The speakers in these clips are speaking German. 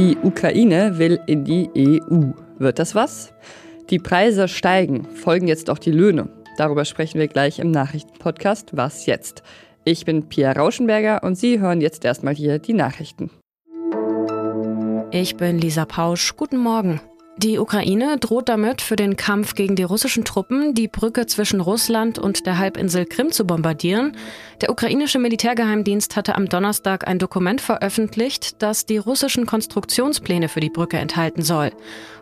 Die Ukraine will in die EU. Wird das was? Die Preise steigen, folgen jetzt auch die Löhne. Darüber sprechen wir gleich im Nachrichtenpodcast Was jetzt? Ich bin Pia Rauschenberger und Sie hören jetzt erstmal hier die Nachrichten. Ich bin Lisa Pausch. Guten Morgen. Die Ukraine droht damit, für den Kampf gegen die russischen Truppen die Brücke zwischen Russland und der Halbinsel Krim zu bombardieren. Der ukrainische Militärgeheimdienst hatte am Donnerstag ein Dokument veröffentlicht, das die russischen Konstruktionspläne für die Brücke enthalten soll.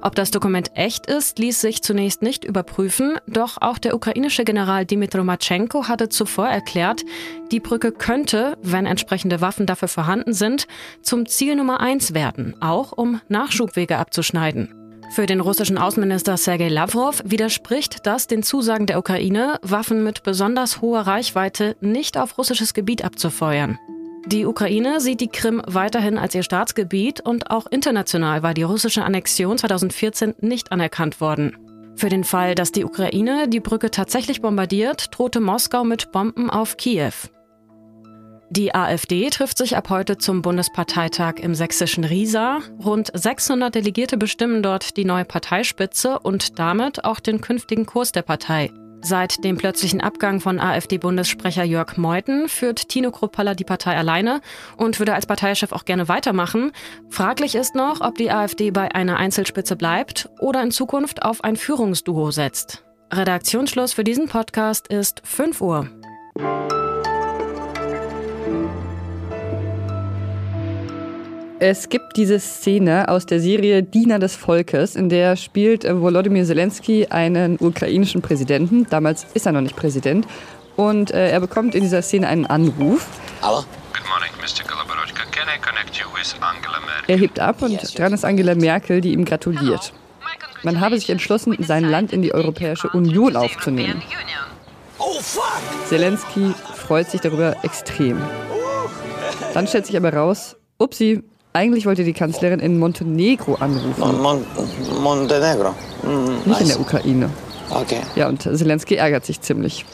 Ob das Dokument echt ist, ließ sich zunächst nicht überprüfen, doch auch der ukrainische General Dimitro Matschenko hatte zuvor erklärt, die Brücke könnte, wenn entsprechende Waffen dafür vorhanden sind, zum Ziel Nummer eins werden, auch um Nachschubwege abzuschneiden. Für den russischen Außenminister Sergei Lavrov widerspricht das den Zusagen der Ukraine, Waffen mit besonders hoher Reichweite nicht auf russisches Gebiet abzufeuern. Die Ukraine sieht die Krim weiterhin als ihr Staatsgebiet und auch international war die russische Annexion 2014 nicht anerkannt worden. Für den Fall, dass die Ukraine die Brücke tatsächlich bombardiert, drohte Moskau mit Bomben auf Kiew. Die AfD trifft sich ab heute zum Bundesparteitag im sächsischen Riesa. Rund 600 Delegierte bestimmen dort die neue Parteispitze und damit auch den künftigen Kurs der Partei. Seit dem plötzlichen Abgang von AfD-Bundessprecher Jörg Meuthen führt Tino Kruppalla die Partei alleine und würde als Parteichef auch gerne weitermachen. Fraglich ist noch, ob die AfD bei einer Einzelspitze bleibt oder in Zukunft auf ein Führungsduo setzt. Redaktionsschluss für diesen Podcast ist 5 Uhr. Es gibt diese Szene aus der Serie Diener des Volkes, in der spielt äh, Volodymyr Zelensky einen ukrainischen Präsidenten. Damals ist er noch nicht Präsident. Und äh, er bekommt in dieser Szene einen Anruf. Hallo? Er hebt ab und dran ist Angela Merkel, die ihm gratuliert. Man habe sich entschlossen, sein Land in die Europäische Union aufzunehmen. Oh, Zelensky freut sich darüber extrem. Dann stellt sich aber raus, upsi, eigentlich wollte die Kanzlerin in Montenegro anrufen. Mon Montenegro? Mm, nicht in der Ukraine. Okay. Ja, und Zelensky ärgert sich ziemlich.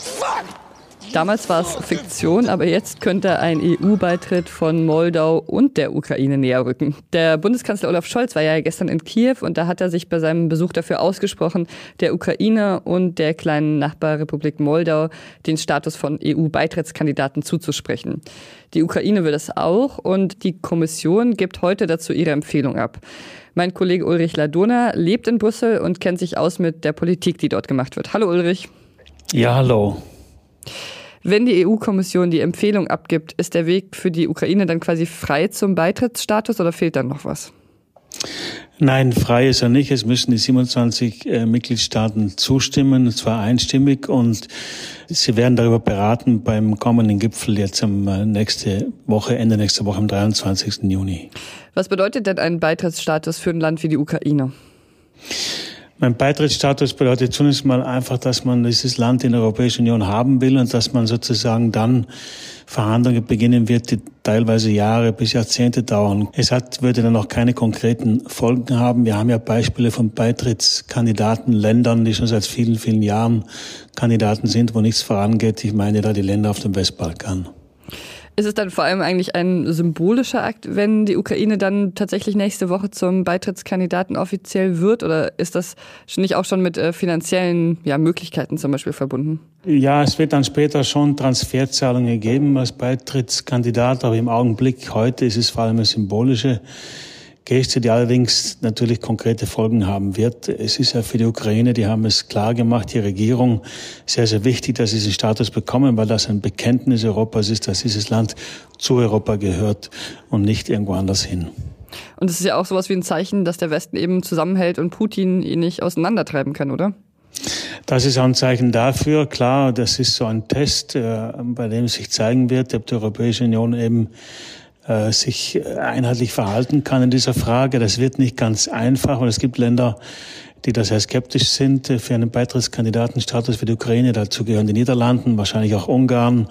Damals war es Fiktion, aber jetzt könnte ein EU-Beitritt von Moldau und der Ukraine näher rücken. Der Bundeskanzler Olaf Scholz war ja gestern in Kiew und da hat er sich bei seinem Besuch dafür ausgesprochen, der Ukraine und der kleinen Nachbarrepublik Moldau den Status von EU-Beitrittskandidaten zuzusprechen. Die Ukraine will das auch und die Kommission gibt heute dazu ihre Empfehlung ab. Mein Kollege Ulrich Ladona lebt in Brüssel und kennt sich aus mit der Politik, die dort gemacht wird. Hallo Ulrich. Ja, hallo. Wenn die EU-Kommission die Empfehlung abgibt, ist der Weg für die Ukraine dann quasi frei zum Beitrittsstatus oder fehlt dann noch was? Nein, frei ist er nicht. Es müssen die 27 äh, Mitgliedstaaten zustimmen, und zwar einstimmig. Und sie werden darüber beraten beim kommenden Gipfel jetzt am äh, nächste Woche, Ende nächster Woche, am 23. Juni. Was bedeutet denn ein Beitrittsstatus für ein Land wie die Ukraine? Mein Beitrittsstatus bedeutet zunächst mal einfach, dass man dieses Land in der Europäischen Union haben will und dass man sozusagen dann Verhandlungen beginnen wird, die teilweise Jahre bis Jahrzehnte dauern. Es hat, würde dann noch keine konkreten Folgen haben. Wir haben ja Beispiele von Beitrittskandidatenländern, die schon seit vielen, vielen Jahren Kandidaten sind, wo nichts vorangeht. Ich meine da die Länder auf dem Westbalkan. Ist es dann vor allem eigentlich ein symbolischer Akt, wenn die Ukraine dann tatsächlich nächste Woche zum Beitrittskandidaten offiziell wird? Oder ist das nicht auch schon mit äh, finanziellen ja, Möglichkeiten zum Beispiel verbunden? Ja, es wird dann später schon Transferzahlungen geben als Beitrittskandidat, aber im Augenblick heute ist es vor allem eine symbolische Geste, die allerdings natürlich konkrete Folgen haben wird. Es ist ja für die Ukraine, die haben es klar gemacht, die Regierung, sehr, sehr wichtig, dass sie diesen Status bekommen, weil das ein Bekenntnis Europas ist, dass dieses Land zu Europa gehört und nicht irgendwo anders hin. Und es ist ja auch sowas wie ein Zeichen, dass der Westen eben zusammenhält und Putin ihn nicht auseinandertreiben kann, oder? Das ist auch ein Zeichen dafür. Klar, das ist so ein Test, äh, bei dem sich zeigen wird, ob die Europäische Union eben äh, sich einheitlich verhalten kann in dieser Frage. Das wird nicht ganz einfach, weil es gibt Länder, die da sehr skeptisch sind für einen Beitrittskandidatenstatus für die Ukraine. Dazu gehören die Niederlanden, wahrscheinlich auch Ungarn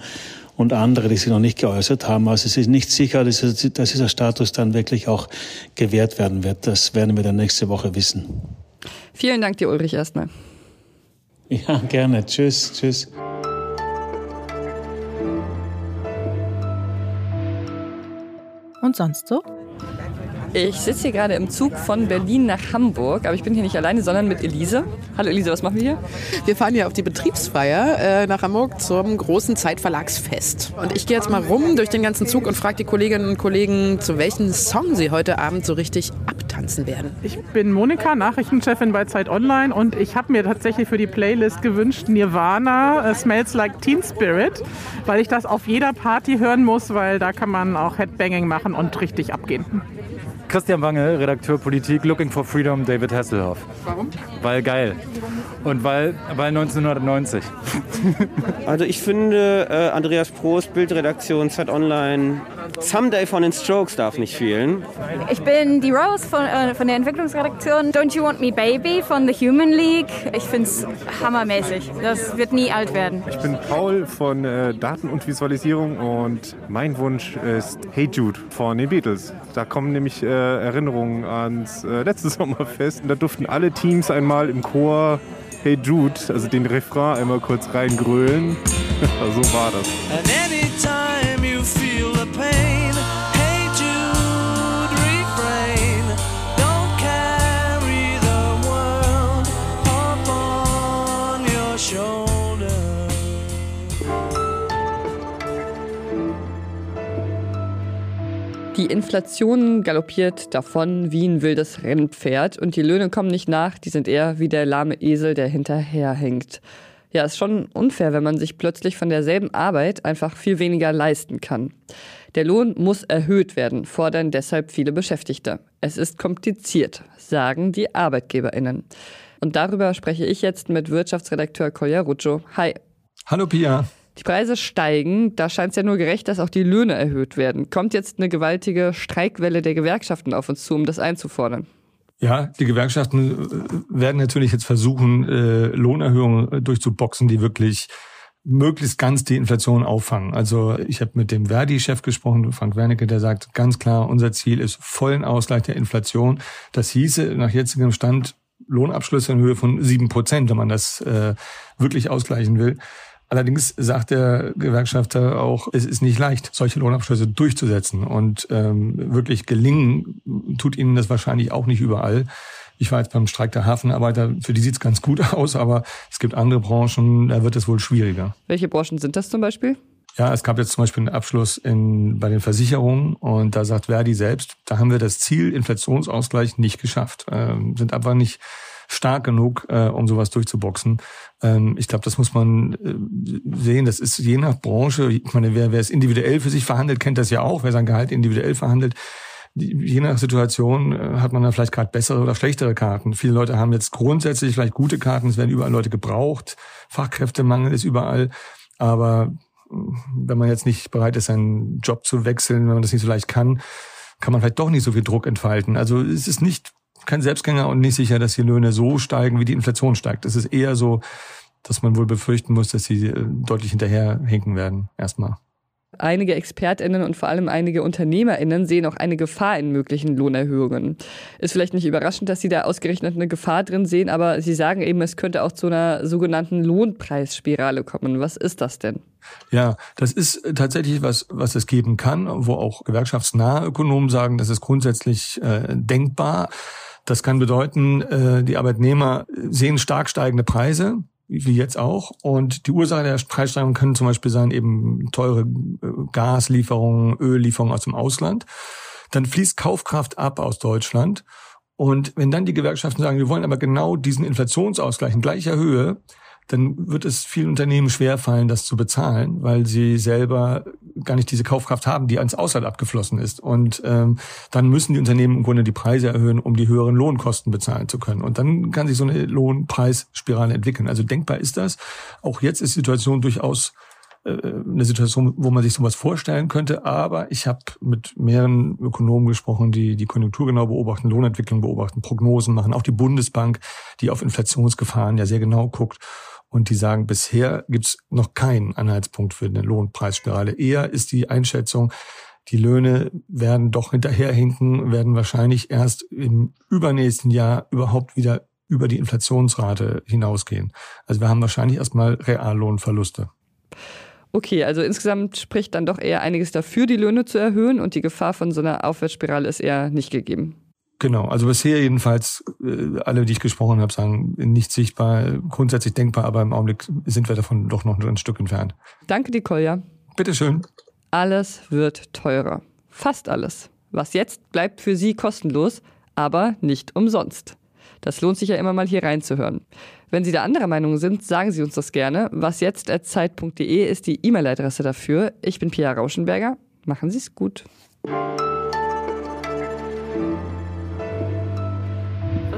und andere, die sich noch nicht geäußert haben. Also es ist nicht sicher, dass dieser Status dann wirklich auch gewährt werden wird. Das werden wir dann nächste Woche wissen. Vielen Dank dir, Ulrich, erstmal. Ja, gerne. Tschüss, tschüss. Und sonst so? Ich sitze hier gerade im Zug von Berlin nach Hamburg, aber ich bin hier nicht alleine, sondern mit Elise. Hallo Elise, was machen wir hier? Wir fahren hier auf die Betriebsfeier äh, nach Hamburg zum großen Zeitverlagsfest. Und ich gehe jetzt mal rum durch den ganzen Zug und frage die Kolleginnen und Kollegen, zu welchem Song sie heute Abend so richtig abtanzen werden. Ich bin Monika, Nachrichtenchefin bei Zeit Online und ich habe mir tatsächlich für die Playlist gewünscht Nirvana, uh, Smells Like Teen Spirit, weil ich das auf jeder Party hören muss, weil da kann man auch Headbanging machen und richtig abgehen. Christian Wange, Redakteur Politik, Looking for Freedom, David Hasselhoff. Warum? Weil geil. Und weil, weil 1990. Also ich finde, äh, Andreas Prost, Bildredaktion, Zeit Online, Someday von den Strokes darf nicht fehlen. Ich bin die Rose von, äh, von der Entwicklungsredaktion Don't You Want Me Baby von The Human League. Ich finde es hammermäßig. Das wird nie alt werden. Ich bin Paul von äh, Daten und Visualisierung und mein Wunsch ist Hey Jude von den Beatles. Da kommen nämlich äh, Erinnerungen ans äh, letzte Sommerfest und da durften alle Teams einmal im Chor Hey Jude, also den Refrain einmal kurz reingrölen. so war das. Die Inflation galoppiert davon wie ein wildes Rennpferd und die Löhne kommen nicht nach, die sind eher wie der lahme Esel, der hinterherhängt. Ja, ist schon unfair, wenn man sich plötzlich von derselben Arbeit einfach viel weniger leisten kann. Der Lohn muss erhöht werden, fordern deshalb viele Beschäftigte. Es ist kompliziert, sagen die ArbeitgeberInnen. Und darüber spreche ich jetzt mit Wirtschaftsredakteur Kolja Ruccio. Hi. Hallo Pia. Die Preise steigen, da scheint es ja nur gerecht, dass auch die Löhne erhöht werden. Kommt jetzt eine gewaltige Streikwelle der Gewerkschaften auf uns zu, um das einzufordern? Ja, die Gewerkschaften äh, werden natürlich jetzt versuchen, äh, Lohnerhöhungen durchzuboxen, die wirklich möglichst ganz die Inflation auffangen. Also ich habe mit dem Verdi-Chef gesprochen, Frank Wernicke, der sagt ganz klar, unser Ziel ist vollen Ausgleich der Inflation. Das hieße nach jetzigem Stand Lohnabschlüsse in Höhe von sieben Prozent, wenn man das äh, wirklich ausgleichen will. Allerdings sagt der Gewerkschafter auch, es ist nicht leicht, solche Lohnabschlüsse durchzusetzen. Und ähm, wirklich gelingen tut ihnen das wahrscheinlich auch nicht überall. Ich war jetzt beim Streik der Hafenarbeiter, für die sieht's ganz gut aus, aber es gibt andere Branchen, da wird es wohl schwieriger. Welche Branchen sind das zum Beispiel? Ja, es gab jetzt zum Beispiel einen Abschluss in, bei den Versicherungen und da sagt Verdi selbst, da haben wir das Ziel Inflationsausgleich nicht geschafft, ähm, sind einfach nicht stark genug, äh, um sowas durchzuboxen. Ähm, ich glaube, das muss man äh, sehen. Das ist je nach Branche. Ich meine, wer, wer es individuell für sich verhandelt, kennt das ja auch. Wer sein Gehalt individuell verhandelt, je nach Situation äh, hat man da vielleicht gerade bessere oder schlechtere Karten. Viele Leute haben jetzt grundsätzlich vielleicht gute Karten. Es werden überall Leute gebraucht. Fachkräftemangel ist überall. Aber äh, wenn man jetzt nicht bereit ist, seinen Job zu wechseln, wenn man das nicht so leicht kann, kann man vielleicht doch nicht so viel Druck entfalten. Also es ist nicht kein Selbstgänger und nicht sicher, dass die Löhne so steigen, wie die Inflation steigt. Es ist eher so, dass man wohl befürchten muss, dass sie äh, deutlich hinterherhinken werden, erstmal. Einige ExpertInnen und vor allem einige UnternehmerInnen sehen auch eine Gefahr in möglichen Lohnerhöhungen. Ist vielleicht nicht überraschend, dass Sie da ausgerechnet eine Gefahr drin sehen, aber Sie sagen eben, es könnte auch zu einer sogenannten Lohnpreisspirale kommen. Was ist das denn? Ja, das ist tatsächlich was, was es geben kann, wo auch gewerkschaftsnahe Ökonomen sagen, das ist grundsätzlich äh, denkbar. Das kann bedeuten, äh, die Arbeitnehmer sehen stark steigende Preise wie jetzt auch. Und die Ursache der Preissteigerung können zum Beispiel sein eben teure äh, Gaslieferungen, Öllieferungen aus dem Ausland. Dann fließt Kaufkraft ab aus Deutschland. Und wenn dann die Gewerkschaften sagen, wir wollen aber genau diesen Inflationsausgleich in gleicher Höhe, dann wird es vielen Unternehmen schwerfallen, das zu bezahlen, weil sie selber gar nicht diese Kaufkraft haben, die ans Ausland abgeflossen ist. Und ähm, dann müssen die Unternehmen im Grunde die Preise erhöhen, um die höheren Lohnkosten bezahlen zu können. Und dann kann sich so eine Lohnpreisspirale entwickeln. Also denkbar ist das. Auch jetzt ist die Situation durchaus äh, eine Situation, wo man sich sowas vorstellen könnte. Aber ich habe mit mehreren Ökonomen gesprochen, die die Konjunktur genau beobachten, Lohnentwicklung beobachten, Prognosen machen. Auch die Bundesbank, die auf Inflationsgefahren ja sehr genau guckt. Und die sagen, bisher gibt's noch keinen Anhaltspunkt für eine Lohnpreisspirale. Eher ist die Einschätzung, die Löhne werden doch hinterherhinken, werden wahrscheinlich erst im übernächsten Jahr überhaupt wieder über die Inflationsrate hinausgehen. Also wir haben wahrscheinlich erstmal Reallohnverluste. Okay, also insgesamt spricht dann doch eher einiges dafür, die Löhne zu erhöhen und die Gefahr von so einer Aufwärtsspirale ist eher nicht gegeben. Genau, also bisher jedenfalls, äh, alle, die ich gesprochen habe, sagen, nicht sichtbar, grundsätzlich denkbar, aber im Augenblick sind wir davon doch noch ein Stück entfernt. Danke, Kolja. Bitteschön. Alles wird teurer. Fast alles. Was jetzt bleibt für Sie kostenlos, aber nicht umsonst. Das lohnt sich ja immer mal hier reinzuhören. Wenn Sie da anderer Meinung sind, sagen Sie uns das gerne. Was jetzt zeit.de ist die E-Mail-Adresse dafür. Ich bin Pia Rauschenberger. Machen Sie es gut.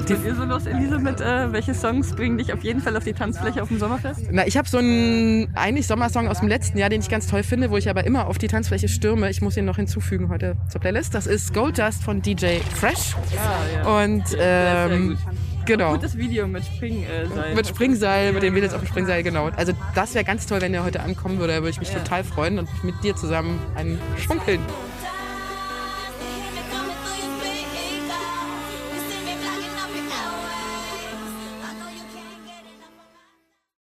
Was ist ihr so los, Elisabeth? Äh, welche Songs bringen dich auf jeden Fall auf die Tanzfläche auf dem Sommerfest? Na, ich habe so einen eigentlich Sommersong aus dem letzten Jahr, den ich ganz toll finde, wo ich aber immer auf die Tanzfläche stürme. Ich muss ihn noch hinzufügen heute zur Playlist. Das ist Gold Dust von DJ Fresh. Ah, ja. Und ähm, genau. Gutes Video mit Springseil. Mit Springseil, mit den Mädels auf dem Springseil, genau. Also das wäre ganz toll, wenn der heute ankommen würde. Da würde ich mich total freuen und mit dir zusammen einen schunkeln.